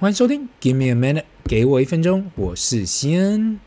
欢迎收听，Give me a minute，给我一分钟，我是西恩。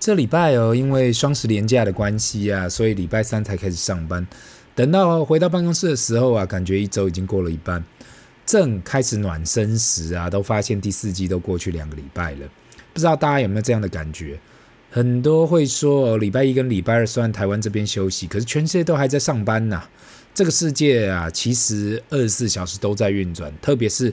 这礼拜哦，因为双十连假的关系啊，所以礼拜三才开始上班。等到回到办公室的时候啊，感觉一周已经过了一半。正开始暖身时啊，都发现第四季都过去两个礼拜了。不知道大家有没有这样的感觉？很多会说哦，礼拜一跟礼拜二虽然台湾这边休息，可是全世界都还在上班呐。这个世界啊，其实二十四小时都在运转，特别是。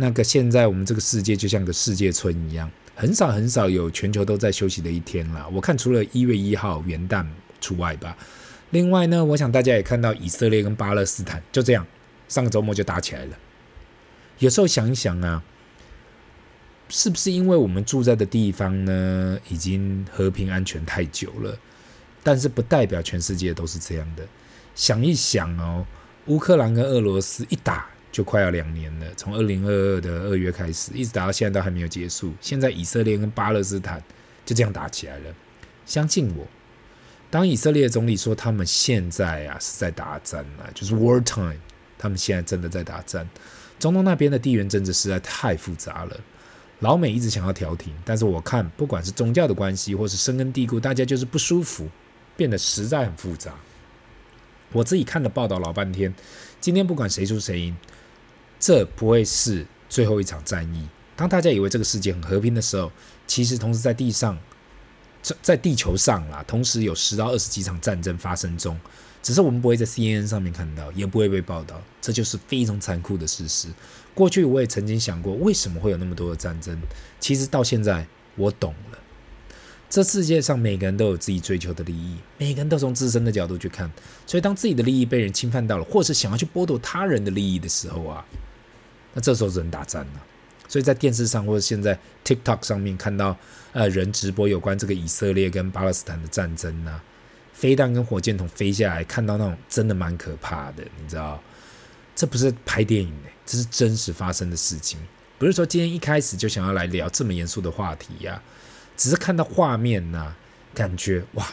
那个现在我们这个世界就像个世界村一样，很少很少有全球都在休息的一天了。我看除了一月一号元旦除外吧。另外呢，我想大家也看到以色列跟巴勒斯坦就这样，上个周末就打起来了。有时候想一想啊，是不是因为我们住在的地方呢，已经和平安全太久了？但是不代表全世界都是这样的。想一想哦，乌克兰跟俄罗斯一打。就快要两年了，从二零二二的二月开始，一直打到现在都还没有结束。现在以色列跟巴勒斯坦就这样打起来了。相信我，当以色列总理说他们现在啊是在打仗啊，就是 war time，他们现在真的在打仗。中东那边的地缘政治实在太复杂了，老美一直想要调停，但是我看不管是宗教的关系，或是深根蒂固，大家就是不舒服，变得实在很复杂。我自己看了报道老半天，今天不管谁输谁赢。这不会是最后一场战役。当大家以为这个世界很和平的时候，其实同时在地上，在在地球上啦，同时有十到二十几场战争发生中，只是我们不会在 CNN 上面看到，也不会被报道。这就是非常残酷的事实。过去我也曾经想过，为什么会有那么多的战争？其实到现在我懂了。这世界上每个人都有自己追求的利益，每个人都从自身的角度去看。所以当自己的利益被人侵犯到了，或是想要去剥夺他人的利益的时候啊。那这时候只能打战了，所以在电视上或者现在 TikTok 上面看到，呃，人直播有关这个以色列跟巴勒斯坦的战争呢、啊，飞弹跟火箭筒飞下来，看到那种真的蛮可怕的，你知道？这不是拍电影的，这是真实发生的事情。不是说今天一开始就想要来聊这么严肃的话题呀、只是看到画面呐、啊，感觉哇，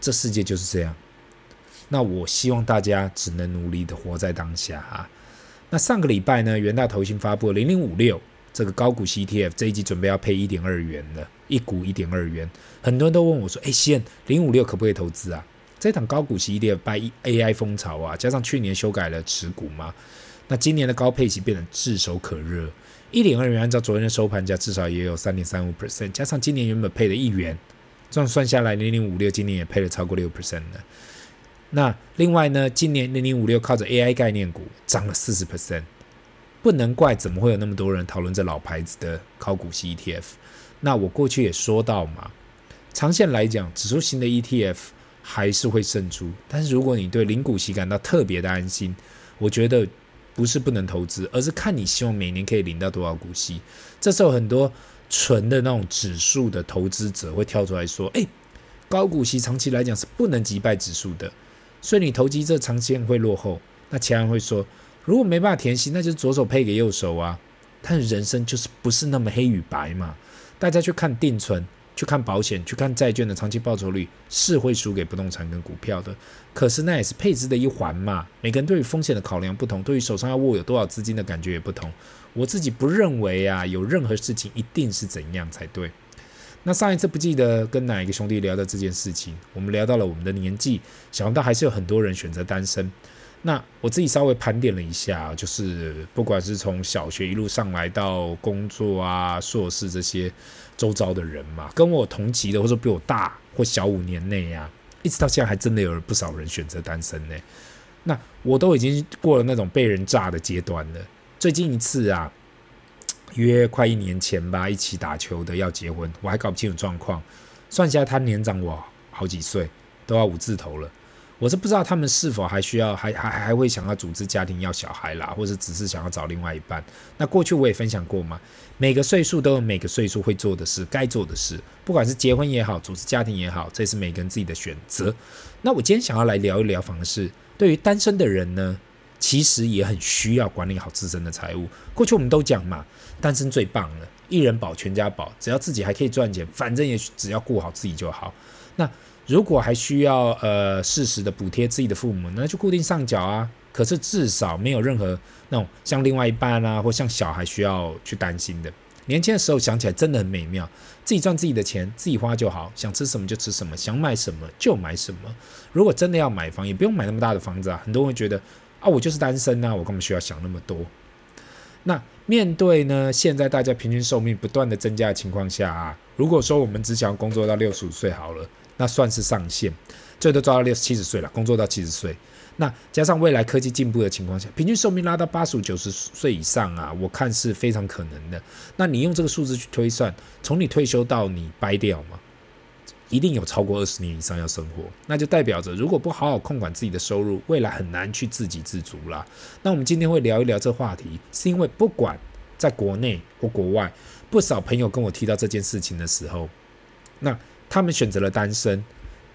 这世界就是这样。那我希望大家只能努力的活在当下啊。那上个礼拜呢，元大投信发布了零零五六这个高股息 ETF，这一季准备要配一点二元的，一股一点二元。很多人都问我说：“哎，现零五六可不可以投资啊？”这场高股息 ETF 拜 AI 风潮啊，加上去年修改了持股嘛，那今年的高配息变得炙手可热。一点二元，按照昨天的收盘价，至少也有三点三五 percent，加上今年原本配的一元，这样算下来，零零五六今年也配了超过六 percent 了。那另外呢，今年零零五六靠着 AI 概念股涨了四十 percent，不能怪怎么会有那么多人讨论这老牌子的高股息 ETF。那我过去也说到嘛，长线来讲，指数型的 ETF 还是会胜出。但是如果你对零股息感到特别的安心，我觉得不是不能投资，而是看你希望每年可以领到多少股息。这时候很多纯的那种指数的投资者会跳出来说：“诶，高股息长期来讲是不能击败指数的。”所以你投机这长期会落后，那其他人会说，如果没办法填息，那就是左手配给右手啊。但是人生就是不是那么黑与白嘛。大家去看定存，去看保险，去看债券的长期报酬率是会输给不动产跟股票的。可是那也是配置的一环嘛。每个人对于风险的考量不同，对于手上要握有多少资金的感觉也不同。我自己不认为啊，有任何事情一定是怎样才对。那上一次不记得跟哪一个兄弟聊到这件事情，我们聊到了我们的年纪，想到还是有很多人选择单身。那我自己稍微盘点了一下，就是不管是从小学一路上来到工作啊、硕士这些周遭的人嘛，跟我同级的或者比我大或小五年内、啊，一直到现在还真的有不少人选择单身呢。那我都已经过了那种被人炸的阶段了。最近一次啊。约快一年前吧，一起打球的要结婚，我还搞不清楚状况。算下，他年长我好几岁，都要五字头了。我是不知道他们是否还需要，还还还会想要组织家庭要小孩啦，或者只是想要找另外一半。那过去我也分享过嘛，每个岁数都有每个岁数会做的事，该做的事，不管是结婚也好，组织家庭也好，这是每个人自己的选择。那我今天想要来聊一聊，反而是对于单身的人呢，其实也很需要管理好自身的财务。过去我们都讲嘛。单身最棒了，一人保全家保，只要自己还可以赚钱，反正也只要顾好自己就好。那如果还需要呃适时的补贴自己的父母，那就固定上缴啊。可是至少没有任何那种像另外一半啊，或像小孩需要去担心的。年轻的时候想起来真的很美妙，自己赚自己的钱，自己花就好，想吃什么就吃什么，想买什么就买什么。如果真的要买房，也不用买那么大的房子啊。很多人会觉得啊，我就是单身啊，我干嘛需要想那么多？那面对呢，现在大家平均寿命不断的增加的情况下啊，如果说我们只想要工作到六十五岁好了，那算是上限，最多做到六七十岁了，工作到七十岁。那加上未来科技进步的情况下，平均寿命拉到八十五、九十岁以上啊，我看是非常可能的。那你用这个数字去推算，从你退休到你掰掉嘛，一定有超过二十年以上要生活，那就代表着如果不好好控管自己的收入，未来很难去自给自足啦。那我们今天会聊一聊这话题，是因为不管在国内或国外，不少朋友跟我提到这件事情的时候，那他们选择了单身，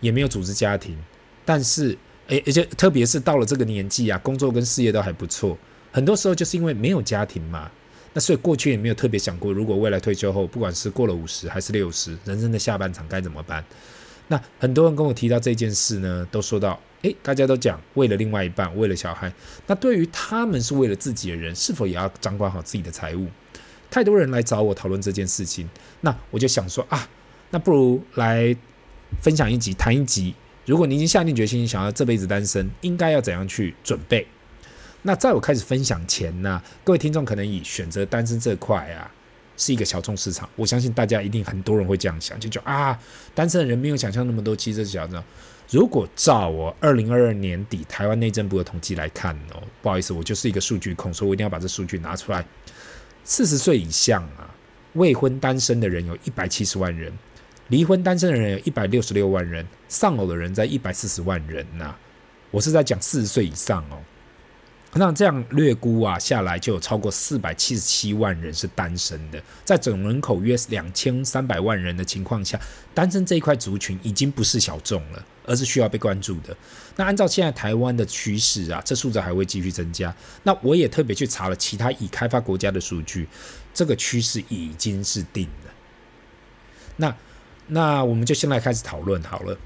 也没有组织家庭，但是。诶，而且特别是到了这个年纪啊，工作跟事业都还不错，很多时候就是因为没有家庭嘛，那所以过去也没有特别想过，如果未来退休后，不管是过了五十还是六十，人生的下半场该怎么办？那很多人跟我提到这件事呢，都说到，诶，大家都讲为了另外一半，为了小孩，那对于他们是为了自己的人，是否也要掌管好自己的财务？太多人来找我讨论这件事情，那我就想说啊，那不如来分享一集，谈一集。如果你已经下定决心想要这辈子单身，应该要怎样去准备？那在我开始分享前呢，各位听众可能以选择单身这块啊，是一个小众市场。我相信大家一定很多人会这样想，就觉得啊，单身的人没有想象那么多。其实这是小众。如果照我二零二二年底台湾内政部的统计来看哦，不好意思，我就是一个数据控，所以我一定要把这数据拿出来。四十岁以上啊，未婚单身的人有一百七十万人。离婚单身的人有一百六十六万人，丧偶的人在一百四十万人呐、我是在讲四十岁以上哦。那这样略估啊下来，就有超过四百七十七万人是单身的。在总人口约两千三百万人的情况下，单身这一块族群已经不是小众了，而是需要被关注的。那按照现在台湾的趋势啊，这数字还会继续增加。那我也特别去查了其他已开发国家的数据，这个趋势已经是定了。那那我们就先来开始讨论好了。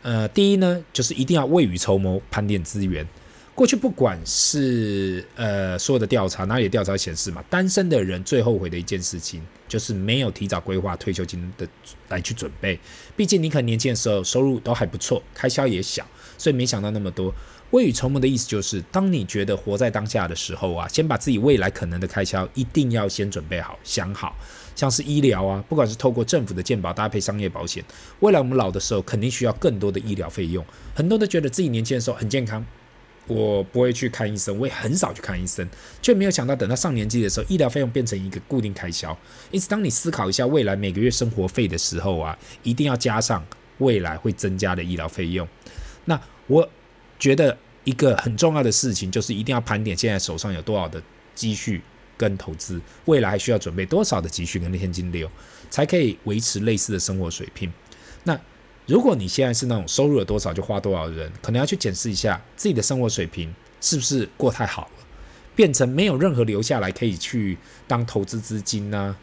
呃，第一呢，就是一定要未雨绸缪，盘点资源。过去不管是呃所有的调查，哪里的调查显示嘛，单身的人最后悔的一件事情，就是没有提早规划退休金的来去准备。毕竟你可能年轻的时候收入都还不错，开销也小，所以没想到那么多。未雨绸缪的意思就是，当你觉得活在当下的时候啊，先把自己未来可能的开销一定要先准备好，想好。像是医疗啊，不管是透过政府的健保搭配商业保险，未来我们老的时候肯定需要更多的医疗费用。很多都觉得自己年轻的时候很健康，我不会去看医生，我也很少去看医生，却没有想到等到上年纪的时候，医疗费用变成一个固定开销。因此，当你思考一下未来每个月生活费的时候啊，一定要加上未来会增加的医疗费用。那我觉得一个很重要的事情就是一定要盘点现在手上有多少的积蓄。跟投资，未来还需要准备多少的积蓄跟现金流，才可以维持类似的生活水平？如果你现在是那种收入有多少就花多少的人，可能要去检视一下自己的生活水平是不是过太好了，变成没有任何留下来可以去当投资资金呢、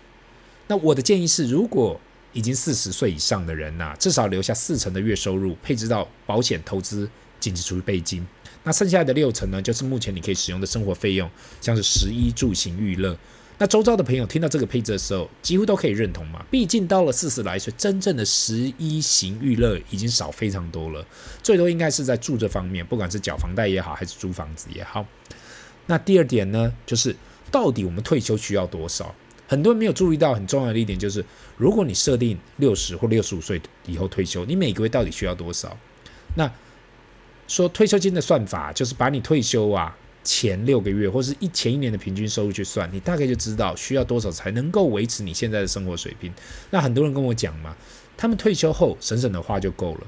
那我的建议是，如果已经四十岁以上的人呐、至少留下四成的月收入配置到保险、投资、紧急储备金。那剩下的六成呢，就是目前你可以使用的生活费用，像是食衣住行娱乐。那周遭的朋友听到这个配置的时候，几乎都可以认同嘛。毕竟到了四十来岁，真正的十一型娱乐已经少非常多了，最多应该是在住这方面，不管是缴房贷也好，还是租房子也好。那第二点呢，就是到底我们退休需要多少？很多人没有注意到很重要的一点，就是如果你设定六十或六十五岁以后退休，你每个月到底需要多少？那说退休金的算法，就是把你退休啊前六个月或是一前一年的平均收入去算，你大概就知道需要多少才能够维持你现在的生活水平。那很多人跟我讲嘛，他们退休后省省的花就够了。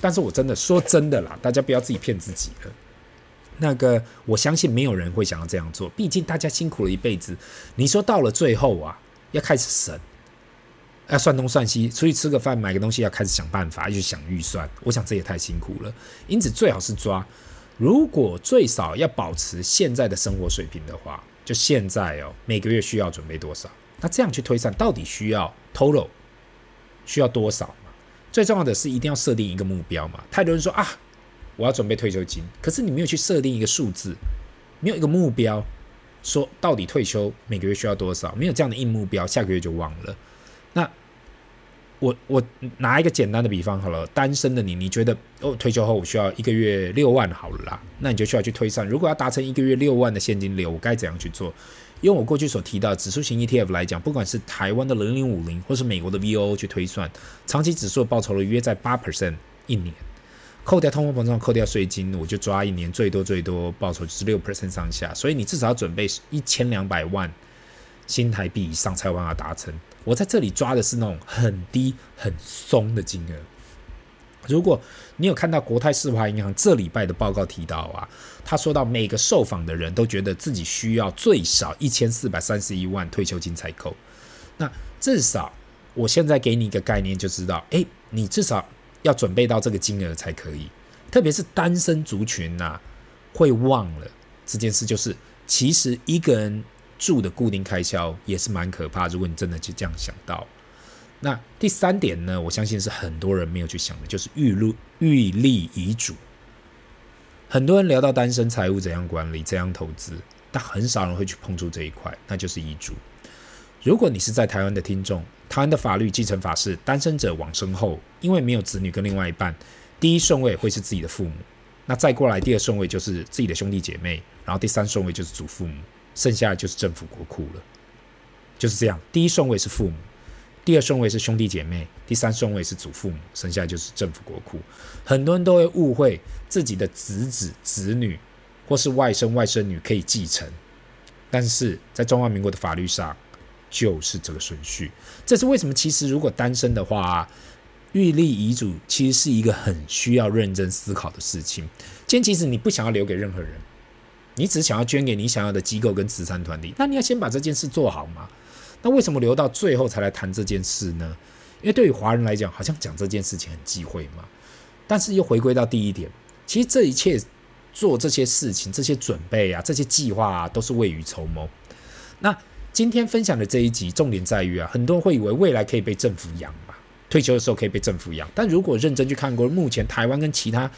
但是我真的说真的啦，大家不要自己骗自己了。那个我相信没有人会想要这样做，毕竟大家辛苦了一辈子，你说到了最后啊，要开始省。要算东算西，出去吃个饭，买个东西，要开始想办法，要去想预算。我想这也太辛苦了，因此最好是抓，如果最少要保持现在的生活水平的话，就现在哦，每个月需要准备多少？那这样去推算，到底需要 total 需要多少嘛？最重要的是一定要设定一个目标嘛。太多人说啊，我要准备退休金，可是你没有去设定一个数字，没有一个目标，说到底退休每个月需要多少，没有这样的硬目标，下个月就忘了。我我拿一个简单的比方好了，单身的你，你觉得哦，退休后我需要一个月六万好了啦，那你就需要去推算，如果要达成一个月六万的现金流，我该怎样去做？用我过去所提到指数型 ETF 来讲，不管是台湾的零零五零，或是美国的 VOO 去推算，长期指数的报酬率约在八 percent 一年，扣掉通货膨胀，扣掉税金，我就抓一年最多最多报酬就是六 percent 上下，所以你至少要准备一千两百万新台币以上才有办法达成。我在这里抓的是那种很低很松的金额。如果你有看到国泰世华银行这礼拜的报告提到啊，他说到每个受访的人都觉得自己需要最少一千四百三十一万退休金才够。那至少我现在给你一个概念，就知道，诶，你至少要准备到这个金额才可以。特别是单身族群呐、会忘了这件事，就是其实一个人。住的固定开销也是蛮可怕。如果你真的就这样想到，那第三点呢，我相信是很多人没有去想的，就是预录预立遗嘱。很多人聊到单身财务怎样管理、怎样投资，但很少人会去碰触这一块，那就是遗嘱。如果你是在台湾的听众，台湾的法律继承法是单身者往生后，因为没有子女跟另外一半，第一顺位会是自己的父母，那再过来第二顺位就是自己的兄弟姐妹，然后第三顺位就是祖父母。剩下的就是政府国库了，就是这样。第一顺位是父母，第二顺位是兄弟姐妹，第三顺位是祖父母，剩下就是政府国库。很多人都会误会自己的子子、子女或是外甥、外甥女可以继承，但是在中华民国的法律上就是这个顺序。这是为什么？其实如果单身的话，预立遗嘱其实是一个很需要认真思考的事情。今天即使你不想要留给任何人。你只想要捐给你想要的机构跟慈善团体，那你要先把这件事做好嘛？那为什么留到最后才来谈这件事呢？因为对于华人来讲，好像讲这件事情很忌讳嘛。但是又回归到第一点，其实这一切做这些事情、这些准备啊、这些计划啊，都是未雨绸缪。那今天分享的这一集，重点在于啊，很多人会以为未来可以被政府养嘛，退休的时候可以被政府养。但如果认真去看过目前台湾跟其他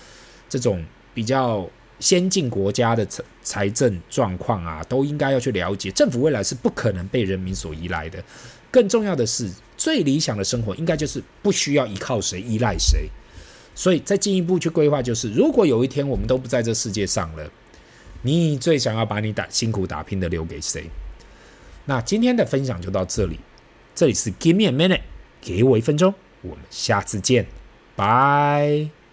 这种比较。先进国家的财财政状况啊，都应该要去了解。政府未来是不可能被人民所依赖的。更重要的是，最理想的生活应该就是不需要依靠谁、依赖谁。所以再进一步去规划，就是如果有一天我们都不在这世界上了，你最想要把你打辛苦打拼的留给谁？那今天的分享就到这里。这里是 Give me a minute，给我一分钟。我们下次见，拜。